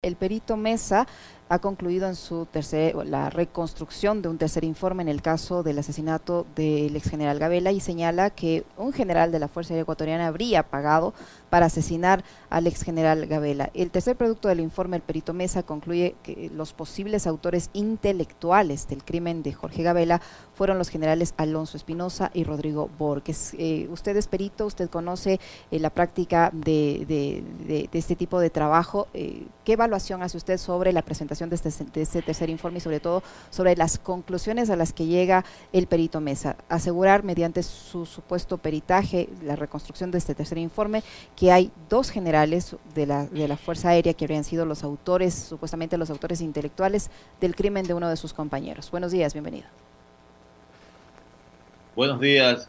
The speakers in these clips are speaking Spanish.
El perito Mesa ha concluido en su tercer, la reconstrucción de un tercer informe en el caso del asesinato del ex general Gabela y señala que un general de la Fuerza Aérea Ecuatoriana habría pagado para asesinar al ex general Gabela. El tercer producto del informe, el perito Mesa, concluye que los posibles autores intelectuales del crimen de Jorge Gabela fueron los generales Alonso Espinosa y Rodrigo Borges. Eh, usted es perito, usted conoce eh, la práctica de, este tipo de trabajo. Eh, ¿Qué evaluación hace usted sobre la presentación de este, de este tercer informe y sobre todo sobre las conclusiones a las que llega el perito Mesa. Asegurar mediante su supuesto peritaje, la reconstrucción de este tercer informe, que hay dos generales de la, de la Fuerza Aérea que habrían sido los autores, supuestamente los autores intelectuales del crimen de uno de sus compañeros. Buenos días, bienvenido. Buenos días,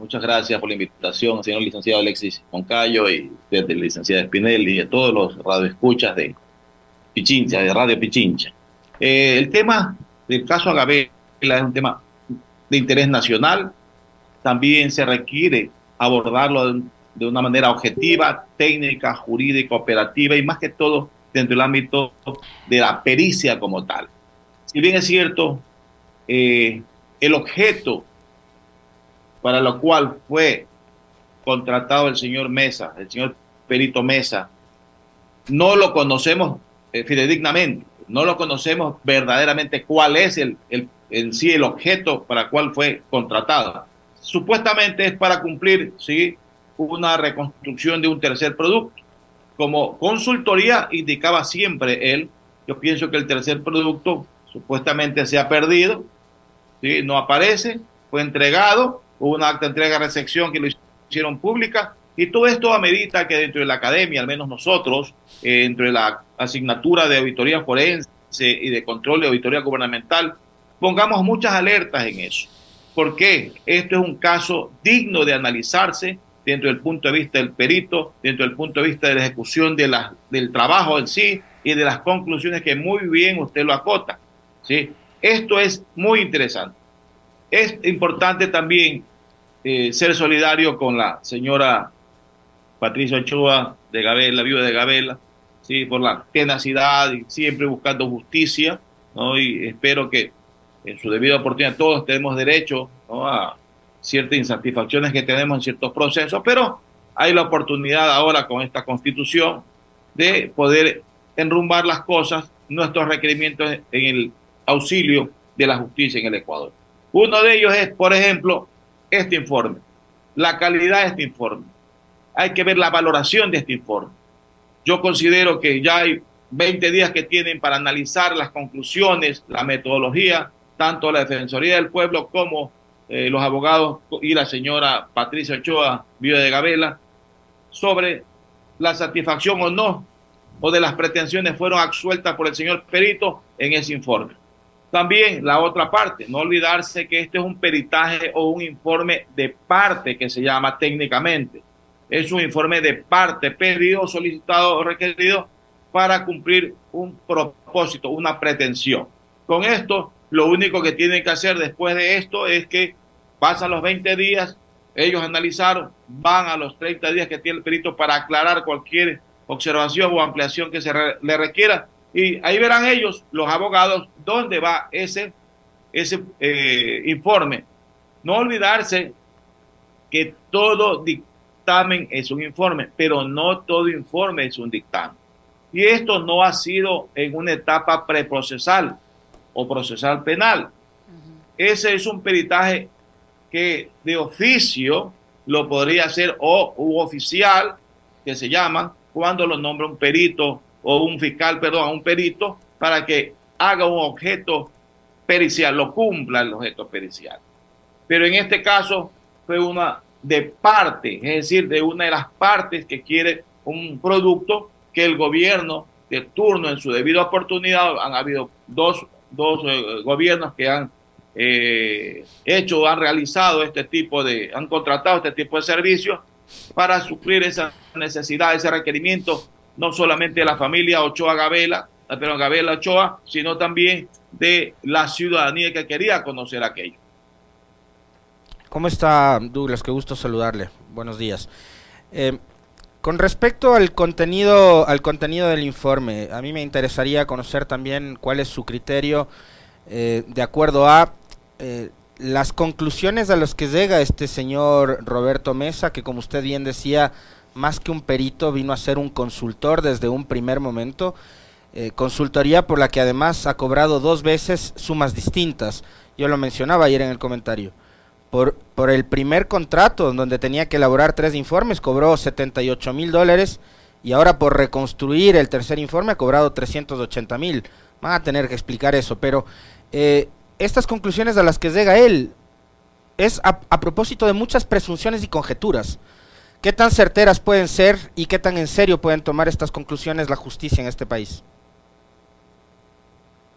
Muchas gracias por la invitación, señor licenciado Alexis Moncayo y desde la licenciada y a todos los radioescuchas de Pichincha, de Radio Pichincha. Eh, el tema del caso Agavela es un tema de interés nacional. También se requiere abordarlo de, una manera objetiva, técnica, jurídica, operativa y más que todo dentro del ámbito de la pericia como tal. Si bien es cierto, eh, el objeto para lo cual fue contratado el señor Mesa, el señor Perito Mesa, no lo conocemos eh, fidedignamente. No lo conocemos verdaderamente cuál es el, el, en sí el objeto para cual fue contratado. Supuestamente es para cumplir ¿sí? una reconstrucción de un tercer producto. Como consultoría indicaba siempre él, yo pienso que el tercer producto supuestamente se ha perdido, ¿sí? no aparece, fue entregado, hubo una acta de entrega-recepción que lo hicieron pública, y todo esto amerita que dentro de la academia, al menos nosotros, eh, dentro de la asignatura de auditoría forense y de control de auditoría gubernamental, pongamos muchas alertas en eso. porque Esto es un caso digno de analizarse dentro del punto de vista del perito, dentro del punto de vista de la ejecución del trabajo en sí y de las conclusiones que muy bien usted lo acota. ¿sí? Esto es muy interesante. Es importante también eh, ser solidario con la señora Patricio Ochoa de Gabela, viuda de Gabela, ¿sí? por la tenacidad y siempre buscando justicia, ¿no? y espero que en su debida oportunidad todos tenemos derecho a ciertas insatisfacciones que tenemos en ciertos procesos, pero hay la oportunidad ahora con esta constitución de poder enrumbar las cosas, nuestros requerimientos en el auxilio de la justicia en el Ecuador. Uno de ellos es, por ejemplo, este informe, la calidad de este informe hay que ver la valoración de este informe. Yo considero que ya hay 20 días que tienen para analizar las conclusiones, la metodología, tanto la Defensoría del Pueblo como eh, los abogados y la señora Patricia Ochoa, viuda de Gabela, sobre la satisfacción o no, o de las pretensiones fueron absueltas por el señor perito en ese informe. También la otra parte, no olvidarse que este es un peritaje o un informe de parte que se llama técnicamente es un informe de parte pedido, solicitado o requerido para cumplir un propósito, una pretensión. Con esto, lo único que tienen que hacer después de esto es que pasan los 20 días, ellos analizaron, van a los 30 días que tiene el perito para aclarar cualquier observación o ampliación que se le requiera. Y ahí verán ellos, los abogados, dónde va ese, ese eh, informe. No olvidarse que todo dictamen es un informe, pero no todo informe es un dictamen. Y esto no ha sido en una etapa preprocesal o procesal penal. Ese es un peritaje que de oficio lo podría hacer o u oficial, que se llama, cuando lo nombra un perito o un fiscal, perdón, un perito, para que haga un objeto pericial, lo cumpla el objeto pericial. Pero en este caso fue una de parte, es decir, de una de las partes que quiere un producto que el gobierno de turno en su debida oportunidad, han habido dos, dos eh, gobiernos que han eh, hecho, han realizado este tipo de, han contratado este tipo de servicios para suplir esa necesidad, ese requerimiento, no solamente de la familia Ochoa Gabela, pero Gabela Ochoa, sino también de la ciudadanía que quería conocer aquello. ¿Cómo está Douglas? Qué gusto saludarle. Buenos días. Eh, Con respecto al contenido, al contenido del informe, a mí me interesaría conocer también cuál es su criterio eh, de acuerdo a eh, las conclusiones a las que llega este señor Roberto Mesa, que como usted bien decía, más que un perito vino a ser un consultor desde un primer momento, eh, consultoría por la que además ha cobrado dos veces sumas distintas. Yo lo mencionaba ayer en el comentario por, el primer contrato, donde tenía que elaborar tres informes, cobró 78 mil dólares y ahora por reconstruir el tercer informe ha cobrado 380 mil. Van a tener que explicar eso, pero eh, estas conclusiones a las que llega él es a, a, propósito de muchas presunciones y conjeturas. ¿Qué tan certeras pueden ser y qué tan en serio pueden tomar estas conclusiones la justicia en este país?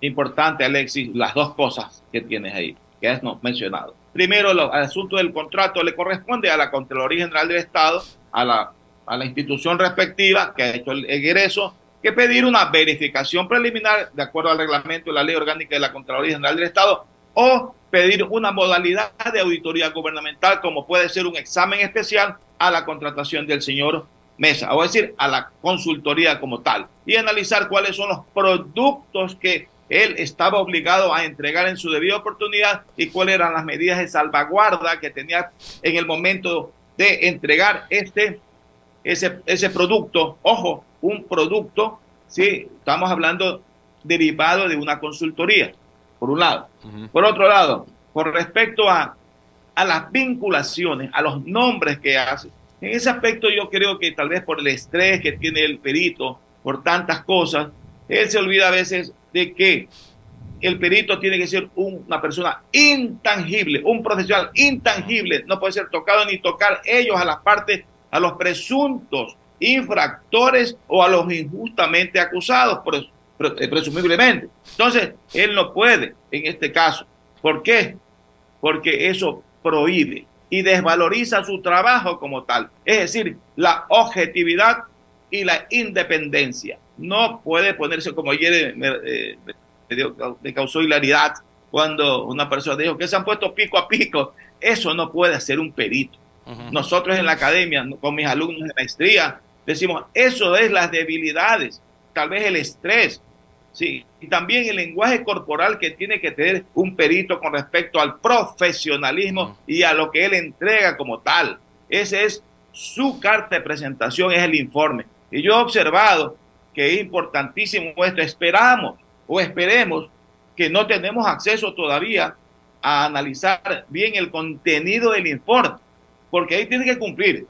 Importante, Alexis, las dos cosas que tienes ahí, que has mencionado. Primero, el asunto del contrato le corresponde a la Contraloría General del Estado, a la, a la institución respectiva que ha hecho el egreso, que pedir una verificación preliminar de acuerdo al reglamento de la ley orgánica de la Contraloría General del Estado o pedir una modalidad de auditoría gubernamental como puede ser un examen especial a la contratación del señor Mesa, o decir, a la consultoría como tal, y analizar cuáles son los productos que él estaba obligado a entregar en su debida oportunidad y cuáles eran las medidas de salvaguarda que tenía en el momento de entregar este, ese, ese producto. Ojo, un producto, sí, estamos hablando derivado de una consultoría, por un lado. Uh -huh. Por otro lado, con respecto a, a las vinculaciones, a los nombres que hace, en ese aspecto yo creo que tal vez por el estrés que tiene el perito, por tantas cosas, él se olvida a veces de que el perito tiene que ser una persona intangible, un profesional intangible, no puede ser tocado ni tocar ellos a las partes, a los presuntos infractores o a los injustamente acusados, presumiblemente. Entonces, él no puede en este caso. ¿Por qué? Porque eso prohíbe y desvaloriza su trabajo como tal, es decir, la objetividad y la independencia no puede ponerse como ayer me, eh, me, dio, me, causó hilaridad cuando una persona dijo que se han puesto pico a pico. Eso no puede ser un perito. Uh -huh. Nosotros en la academia, con mis alumnos de maestría, decimos, eso es las debilidades, tal vez el estrés, sí, y también el lenguaje corporal que tiene que tener un perito con respecto al profesionalismo y a lo que él entrega como tal. Ese es su carta de presentación, es el informe. Y yo he observado que es importantísimo esto. Esperamos o esperemos que no tenemos acceso todavía a analizar bien el contenido del informe, porque ahí tiene que cumplir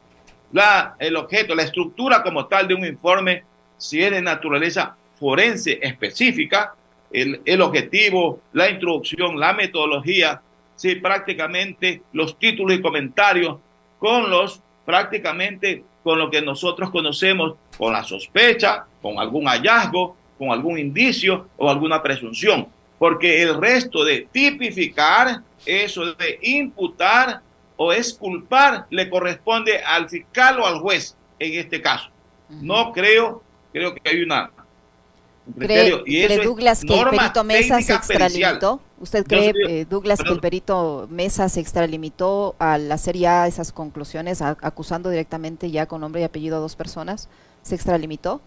la, el objeto, la estructura como tal de un informe, si es de naturaleza forense específica, el, el objetivo, la introducción, la metodología, sí, prácticamente los títulos y comentarios con los prácticamente con lo que nosotros conocemos con la sospecha, con algún hallazgo, con algún indicio o alguna presunción. Porque el resto de tipificar, eso de imputar o exculpar, le corresponde al fiscal o al juez en este caso. No creo, creo que hay una ¿Cree, y ¿cree Douglas que el perito Mesa se extralimitó? ¿Usted cree, eh, Douglas, que el perito Mesa se extralimitó al hacer ya esas conclusiones, a, acusando directamente ya con nombre y apellido a dos personas? ¿Se extralimitó?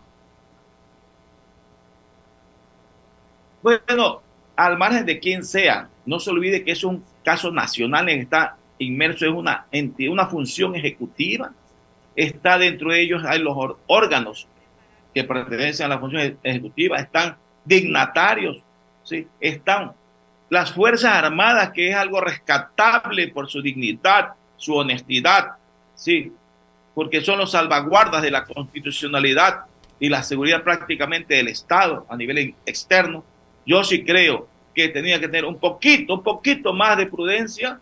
Bueno, al margen de quien sea, no se olvide que es un caso nacional está inmerso en una, en una función ejecutiva. Está dentro de ellos, hay los órganos que pertenecen a la función ejecutiva, están dignatarios, ¿sí? están las Fuerzas Armadas, que es algo rescatable por su dignidad, su honestidad, ¿sí? Porque son los salvaguardas de la constitucionalidad y la seguridad prácticamente del Estado a nivel externo. Yo sí creo que tenía que tener un poquito, un poquito más de prudencia,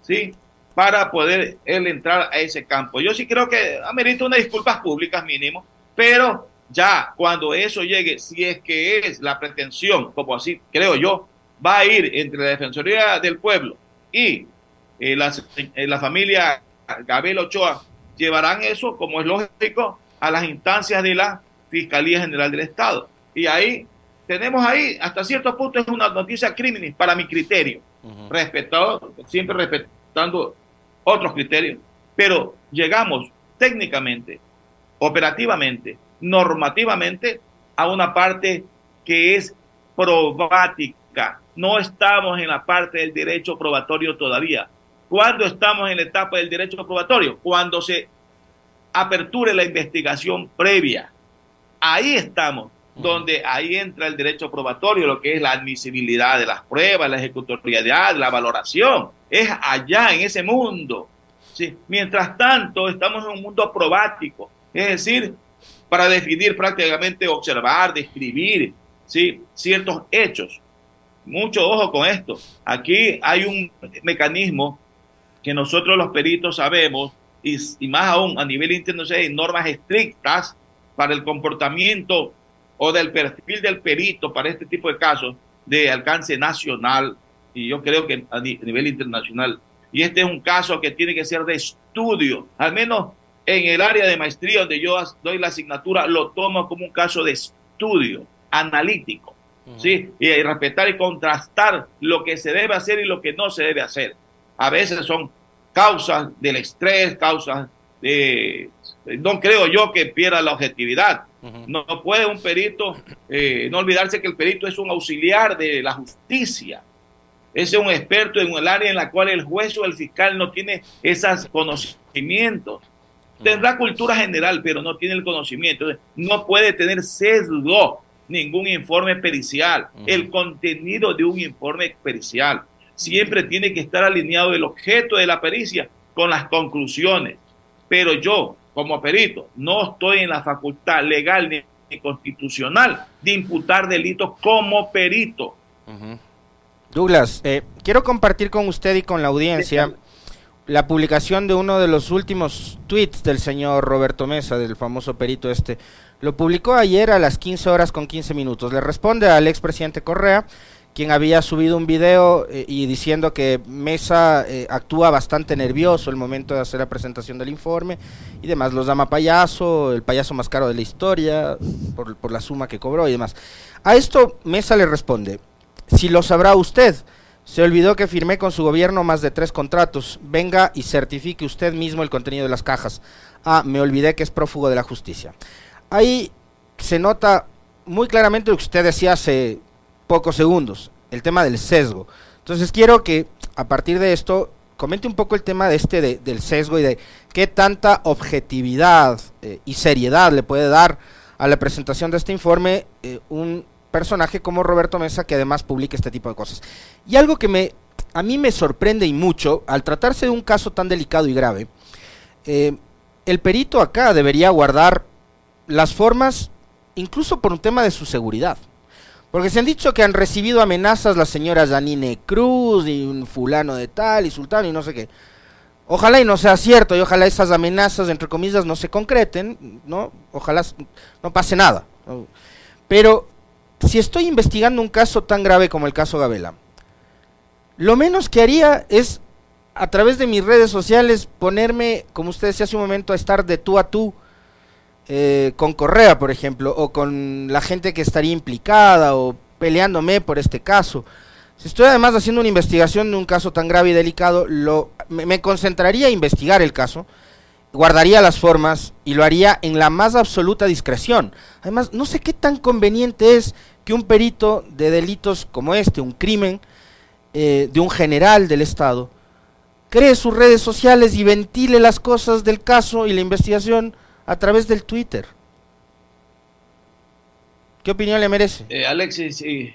¿sí? Para poder él entrar a ese campo. Yo sí creo que amerita unas disculpas públicas mínimo, pero ya cuando eso llegue, si es que es la pretensión, como así creo yo, va a ir entre la Defensoría del Pueblo y eh, la, eh, la, familia Gabel Ochoa, llevarán eso, como es lógico, a las instancias de la Fiscalía General del Estado. Y ahí tenemos ahí, hasta cierto punto, es una noticia criminal para mi criterio, uh -huh. respetado, siempre respetando otros criterios, pero llegamos técnicamente operativamente, normativamente, a una parte que es probática. No estamos en la parte del derecho probatorio todavía. ¿Cuándo estamos en la etapa del derecho probatorio? Cuando se aperture la investigación previa. Ahí estamos, donde ahí entra el derecho probatorio, lo que es la admisibilidad de las pruebas, la ejecutorialidad, la valoración. Es allá, en ese mundo. ¿sí? Mientras tanto, estamos en un mundo probático, es decir, para definir prácticamente, observar, describir ¿sí? ciertos hechos. Mucho ojo con esto. Aquí hay un mecanismo que nosotros los peritos sabemos y, más aún a nivel internacional hay normas estrictas para el comportamiento o del perfil del perito para este tipo de casos de alcance nacional y yo creo que a nivel internacional. Y este es un caso que tiene que ser de estudio, al menos en el área de maestría donde yo doy la asignatura, lo tomo como un caso de estudio analítico, ¿sí? Y respetar y contrastar lo que se debe hacer y lo que no se debe hacer. A veces son causas del estrés, causas de... No creo yo que pierda la objetividad. no, puede un perito, eh, no olvidarse que el perito es un auxiliar de la justicia. Es un experto en el área en la cual el juez o el fiscal no tiene esos conocimientos. Tendrá cultura general, pero no tiene el conocimiento. No puede tener sesgo ningún informe pericial. El contenido de un informe pericial siempre tiene que estar alineado el objeto de la pericia con las conclusiones. Pero yo, como perito, no estoy en la facultad legal ni, constitucional de imputar delitos como perito. Douglas, eh, quiero compartir con usted y con la audiencia la publicación de uno de los últimos tweets del señor Roberto Mesa, del famoso perito este. Lo publicó ayer a las 15 horas con 15 minutos. Le responde al expresidente Correa quien había subido un video eh, y diciendo que Mesa eh, actúa bastante nervioso el momento de hacer la presentación del informe y demás. Los llama payaso, el payaso más caro de la historia, por, por la suma que cobró y demás. A esto Mesa le responde, si lo sabrá usted, se olvidó que firmé con su gobierno más de tres contratos. Venga y certifique usted mismo el contenido de las cajas. Ah, me olvidé que es prófugo de la justicia. Ahí se nota muy claramente lo que usted decía hace pocos segundos, el tema del sesgo. Entonces quiero que a partir de esto comente un poco el tema de este del sesgo y de qué tanta objetividad eh, y seriedad le puede dar a la presentación de este informe eh, un personaje como Roberto Mesa que además publique este tipo de cosas. Y algo que me a mí me sorprende y mucho al tratarse de un caso tan delicado y grave, eh, el perito acá debería guardar las formas incluso por un tema de su seguridad. Porque se han dicho que han recibido amenazas las señoras Janine Cruz y un fulano de tal y sultano y no sé qué. Ojalá y no sea cierto y ojalá esas amenazas, entre comillas, no se concreten, ¿no? Ojalá no pase nada. Pero si estoy investigando un caso tan grave como el caso Gabela, lo menos que haría es a través de mis redes sociales ponerme, como usted decía hace un momento, a estar de tú a tú eh, con Correa, por ejemplo, o con la gente que estaría implicada o peleándome por este caso. Si estoy además haciendo una investigación de un caso tan grave y delicado, lo, me, concentraría a investigar el caso, guardaría las formas y lo haría en la más absoluta discreción. Además, no sé qué tan conveniente es que un perito de delitos como este, un crimen eh, de un general del Estado, cree sus redes sociales y ventile las cosas del caso y la investigación a través del Twitter. ¿Qué opinión le merece? Eh, Alexis, y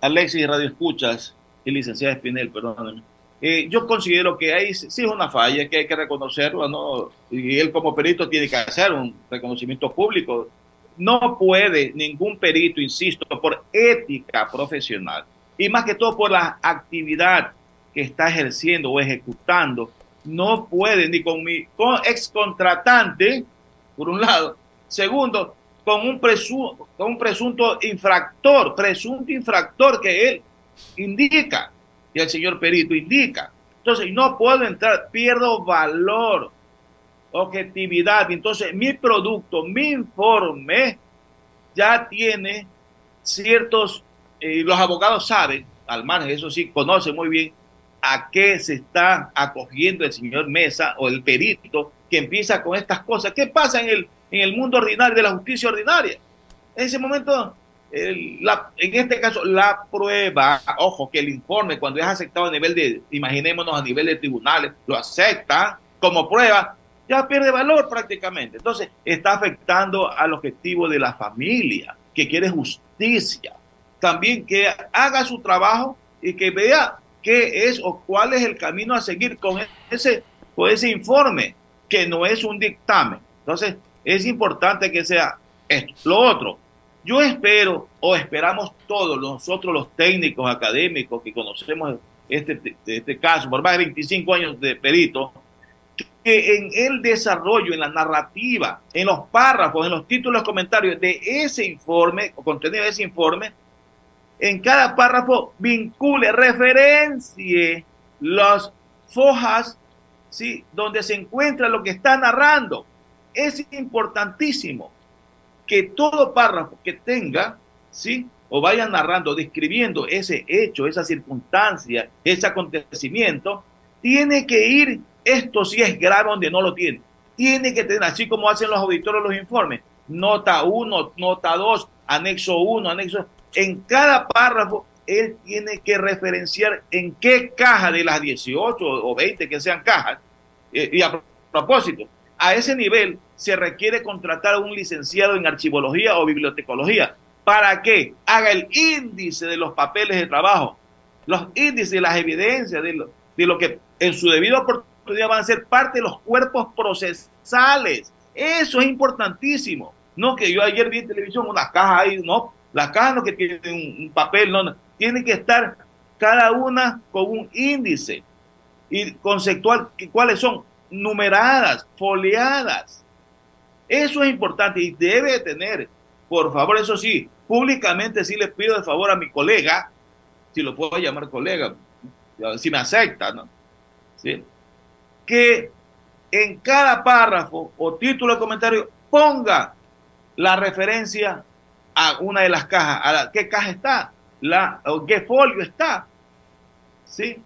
Alexis Radio Escuchas y licenciada Espinel, perdón. Eh, yo considero que ahí sí es una falla, que hay que reconocerlo, ¿no? Y él como perito tiene que hacer un reconocimiento público. No puede ningún perito, insisto, por ética profesional y más que todo por la actividad que está ejerciendo o ejecutando, no puede ni con mi con ex contratante, por un lado. Segundo, con un, presunto, con un presunto infractor, presunto infractor que él indica y el señor perito indica. Entonces, no puedo entrar, pierdo valor, objetividad. Entonces, mi producto, mi informe ya tiene ciertos, eh, los abogados saben, al margen, eso sí, conocen muy bien a qué se está acogiendo el señor Mesa o el perito que empieza con estas cosas. ¿Qué pasa en el, en el mundo ordinario de la justicia ordinaria? En ese momento, la, en este caso, la prueba, ojo, que el informe, cuando es aceptado a nivel de, imaginémonos a nivel de tribunales, lo acepta como prueba, ya pierde valor prácticamente. Entonces, está afectando al objetivo de la familia, que quiere justicia. También que haga su trabajo y que vea qué es o cuál es el camino a seguir con ese, con ese informe, que no es un dictamen. Entonces, es importante que sea esto. Lo otro, yo espero o esperamos todos nosotros los técnicos académicos que conocemos este, este caso por más de 25 años de perito, que en el desarrollo, en la narrativa, en los párrafos, en los títulos, comentarios de ese informe, o contenido de ese informe, en cada párrafo vincule, referencie las fojas, ¿sí? donde se encuentra lo que está narrando. Es importantísimo que todo párrafo que tenga, ¿sí? o vaya narrando, describiendo ese hecho, esa circunstancia, ese acontecimiento, tiene que ir esto sí es grave donde no lo tiene. Tiene que tener, así como hacen los auditores los informes, nota 1, nota 2, anexo 1, anexo. En cada párrafo, él tiene que referenciar en qué caja de las 18 o 20 que sean cajas. Eh, y a propósito, a ese nivel se requiere contratar a un licenciado en archivología o bibliotecología para que haga el índice de los papeles de trabajo, los índices de las evidencias, de lo, de lo que en su debido oportunidad van a ser parte de los cuerpos procesales. Eso es importantísimo. No que yo ayer vi en televisión una caja ahí, no. Las cajas no que tienen un, papel, no, no. Tiene que estar cada una con un índice y conceptual, cuáles son numeradas, foliadas. Eso es importante y debe tener, por favor, eso sí, públicamente sí le pido de favor a mi colega, si lo puedo llamar colega, si me acepta, ¿no? ¿Sí? que en cada párrafo o título de comentario ponga la referencia a una de las cajas, a la, qué caja está, la, o qué folio está. ¿Sí?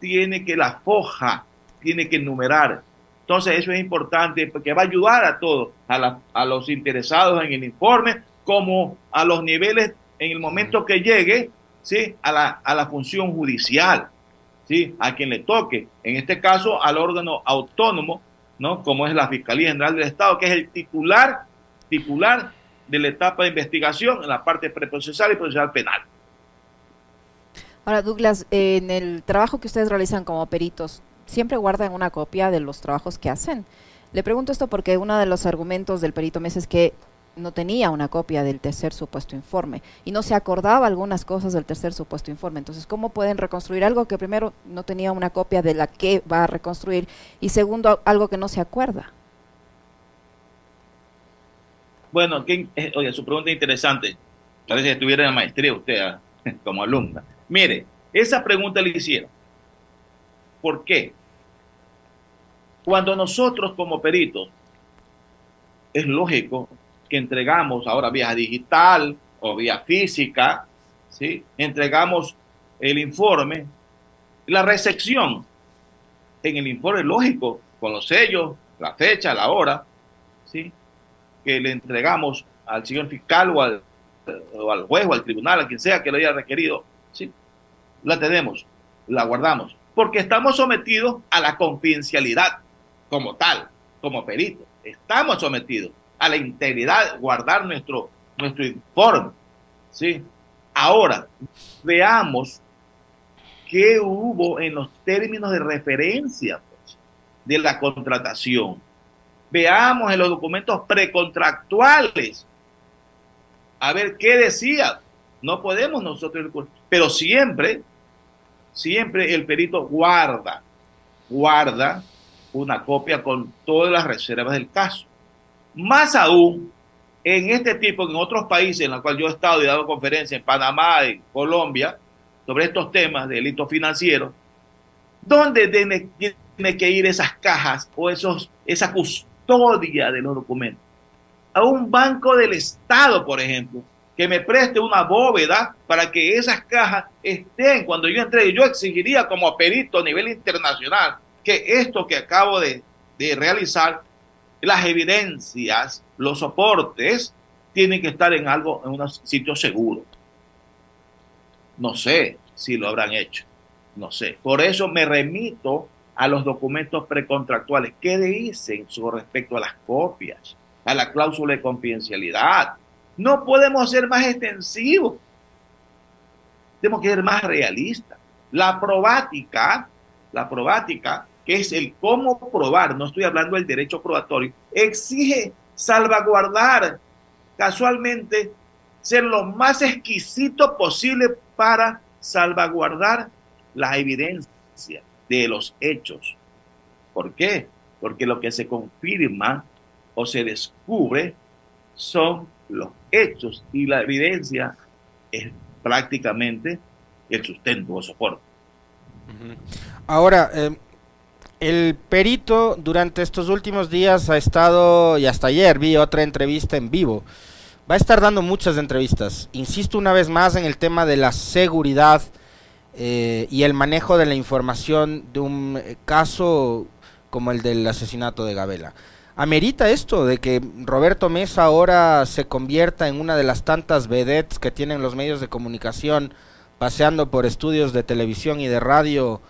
Tiene que la foja, tiene que numerar. Entonces eso es importante porque va a ayudar a todos, a, a los interesados en el informe, como a los niveles en el momento que llegue ¿sí? a, la, a la función judicial. ¿sí? a quien le toque, en este caso al órgano autónomo, ¿no? como es la Fiscalía General del Estado, que es el titular, titular de la etapa de investigación en la parte preprocesal y procesal penal. Ahora, Douglas, en el trabajo que ustedes realizan como peritos, ¿siempre guardan una copia de los trabajos que hacen? Le pregunto esto porque uno de los argumentos del perito Mes es que no tenía una copia del tercer supuesto informe y no se acordaba algunas cosas del tercer supuesto informe. Entonces, ¿cómo pueden reconstruir algo que primero no tenía una copia de la que va a reconstruir y segundo, algo que no se acuerda? Bueno, eh, su pregunta es interesante. Parece que estuviera en la maestría usted ah, como alumna. Mire, esa pregunta le hicieron. ¿Por qué? Cuando nosotros como peritos, es lógico que entregamos ahora vía digital o vía física, ¿sí? entregamos el informe, la recepción en el informe lógico, con los sellos, la fecha, la hora, ¿sí? Que le entregamos al señor fiscal o al, o al juez o al tribunal, a quien sea que lo haya requerido, ¿sí? la tenemos, la guardamos, porque estamos sometidos a la confidencialidad como tal, como perito, estamos sometidos a la integridad, guardar nuestro, nuestro informe. ¿sí? Ahora, veamos qué hubo en los términos de referencia pues, de la contratación. Veamos en los documentos precontractuales. A ver qué decía. No podemos nosotros, pero siempre, siempre el perito guarda, guarda una copia con todas las reservas del caso. Más aún, en este tipo, en otros países en los cuales yo he estado y dado conferencias, en Panamá, en Colombia, sobre estos temas de delitos financieros, ¿dónde tiene, tiene que ir esas cajas o esos, esa custodia de los documentos? A un banco del Estado, por ejemplo, que me preste una bóveda para que esas cajas estén cuando yo entregue. Yo exigiría como perito a nivel internacional que esto que acabo de, de realizar las evidencias, los soportes, tienen que estar en algo, en un sitio seguro. No sé si lo habrán hecho. No sé. Por eso me remito a los documentos precontractuales. ¿Qué dicen sobre respecto a las copias? A la cláusula de confidencialidad. No podemos ser más extensivos. Tenemos que ser más realistas. La probática, la probática, que es el cómo probar, no estoy hablando del derecho probatorio, exige salvaguardar casualmente ser lo más exquisito posible para salvaguardar la evidencia de los hechos. ¿Por qué? Porque lo que se confirma o se descubre son los hechos y la evidencia es prácticamente el sustento o soporte. Ahora, eh, el perito durante estos últimos días ha estado, y hasta ayer vi otra entrevista en vivo, va a estar dando muchas entrevistas. Insisto una vez más en el tema de la seguridad eh, y el manejo de la información de un eh, caso como el del asesinato de Gabela. ¿Amerita esto de que Roberto Mesa ahora se convierta en una de las tantas vedettes que tienen los medios de comunicación paseando por estudios de televisión y de radio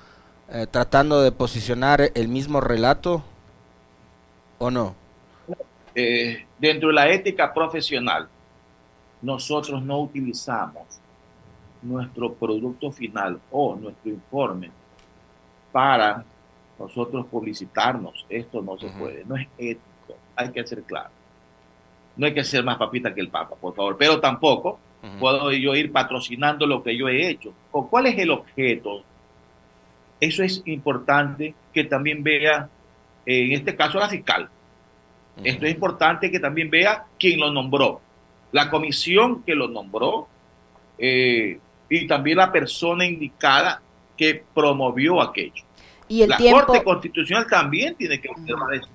eh, tratando de posicionar el mismo relato o no? dentro de la ética profesional, nosotros no utilizamos nuestro producto final o nuestro informe para nosotros publicitarnos. Esto no se puede, no es ético, hay que ser claro. No hay que ser más papita que el Papa, por favor, pero tampoco puedo yo ir patrocinando lo que yo he hecho. ¿O cuál es el objeto? Eso es importante que también vea, en este caso, la fiscal. Esto es importante que también vea quién lo nombró. La comisión que lo nombró, eh, y también la persona indicada que promovió aquello. Y el la tiempo... Corte Constitucional también tiene que observar eso.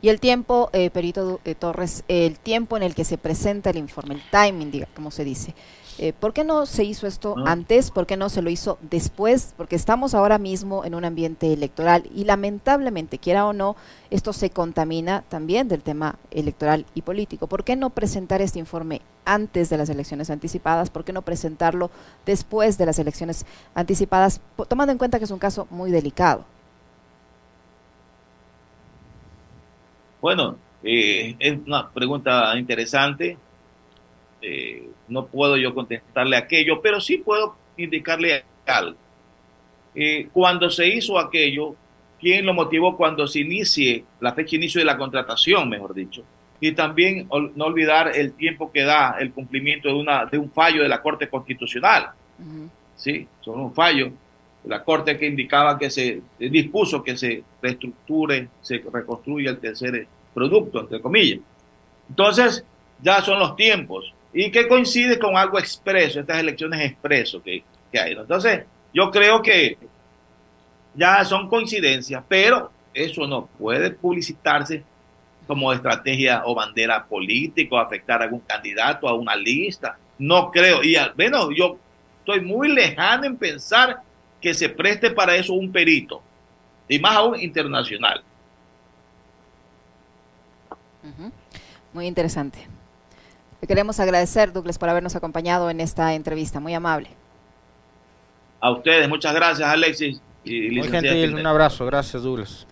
Y el tiempo, eh, Perito eh, Torres, el tiempo en el que se presenta el informe, el timing, diga, como se dice. Eh, ¿Por qué no se hizo esto Ah. antes? ¿Por qué no se lo hizo después? Porque estamos ahora mismo en un ambiente electoral y lamentablemente, quiera o no, esto se contamina también del tema electoral y político. ¿Por qué no presentar este informe antes de las elecciones anticipadas? ¿Por qué no presentarlo después de las elecciones anticipadas? Tomando en cuenta que es un caso muy delicado. Bueno, eh, es una pregunta interesante. Eh, no puedo yo contestarle aquello, pero sí puedo indicarle algo. Eh, cuando se hizo aquello, ¿quién lo motivó cuando se inicie, la fecha de inicio de la contratación, mejor dicho? Y también ol- no olvidar el tiempo que da el cumplimiento de, una, de un fallo de la Corte Constitucional. Ujú. ¿sí? Son un fallo. La Corte que indicaba que se eh, dispuso que se reestructure, se reconstruya el tercer producto, entre comillas. Entonces, ya son los tiempos. Y que coincide con algo expreso, estas elecciones expreso que, que hay. Entonces, yo creo que ya son coincidencias, pero eso no puede publicitarse como estrategia o bandera política afectar a algún candidato, a una lista. No creo. Y al menos yo estoy muy lejano en pensar que se preste para eso un perito, y más aún internacional. Muy interesante. Le queremos agradecer, Douglas, por habernos acompañado en esta entrevista. Muy amable. A ustedes, muchas gracias, Alexis. Y Muy gentil, un abrazo, gracias Douglas.